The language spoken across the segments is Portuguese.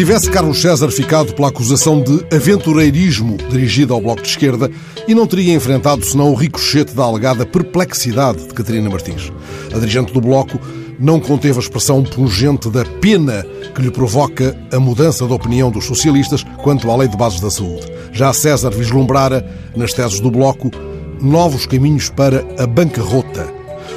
Tivesse Carlos César ficado pela acusação de aventureirismo dirigida ao Bloco de Esquerda e não teria enfrentado senão o ricochete da alegada perplexidade de Catarina Martins. A dirigente do Bloco não conteve a expressão pungente da pena que lhe provoca a mudança de opinião dos socialistas quanto à Lei de Bases da Saúde. Já César vislumbrara, nas teses do Bloco, novos caminhos para a bancarrota.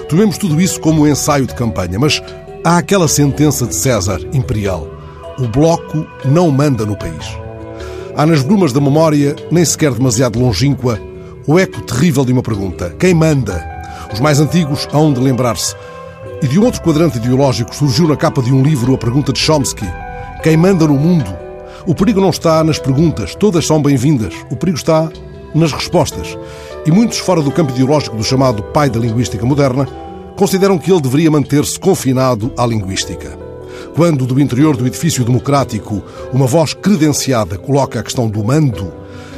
Tomemos tudo isso como um ensaio de campanha, mas há aquela sentença de César imperial. O Bloco não manda no país. Há nas brumas da memória, nem sequer demasiado longínqua, o eco terrível de uma pergunta: quem manda? Os mais antigos hão de lembrar-se. E de um outro quadrante ideológico surgiu na capa de um livro a pergunta de Chomsky: quem manda no mundo? O perigo não está nas perguntas, todas são bem-vindas. O perigo está nas respostas. E muitos fora do campo ideológico do chamado pai da linguística moderna consideram que ele deveria manter-se confinado à linguística. Quando, do interior do edifício democrático, uma voz credenciada coloca a questão do mando,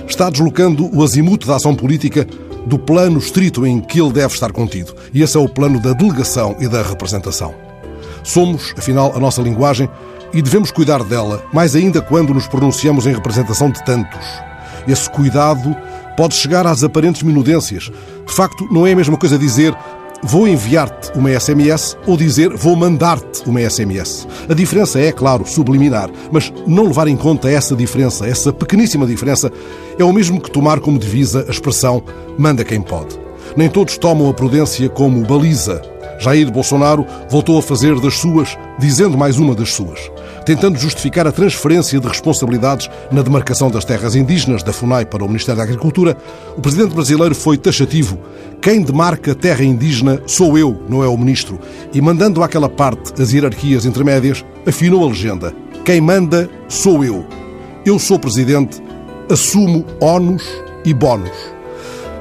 está deslocando o azimuto da ação política do plano estrito em que ele deve estar contido. E esse é o plano da delegação e da representação. Somos, afinal, a nossa linguagem e devemos cuidar dela, mais ainda quando nos pronunciamos em representação de tantos. Esse cuidado pode chegar às aparentes minudências. De facto, não é a mesma coisa dizer vou enviar-te uma SMS ou dizer vou mandar-te uma SMS. A diferença é, claro, subliminar, mas não levar em conta essa diferença, essa pequeníssima diferença, é o mesmo que tomar como divisa a expressão manda quem pode. Nem todos tomam a prudência como baliza. Jair Bolsonaro voltou a fazer das suas, dizendo mais uma das suas, tentando justificar a transferência de responsabilidades na demarcação das terras indígenas da FUNAI para o Ministério da Agricultura. O presidente brasileiro foi taxativo. Quem demarca terra indígena sou eu, não é o ministro. E mandando àquela parte as hierarquias intermédias, afinou a legenda. Quem manda sou eu. Eu sou presidente, assumo ónus e bónus.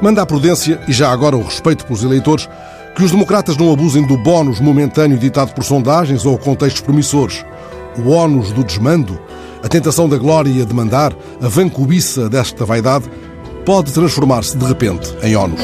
Manda a prudência e já agora o respeito pelos eleitores que os democratas não abusem do bónus momentâneo ditado por sondagens ou contextos promissores. O ónus do desmando, a tentação da glória de mandar, a vancubiça desta vaidade, pode transformar-se de repente em ónus.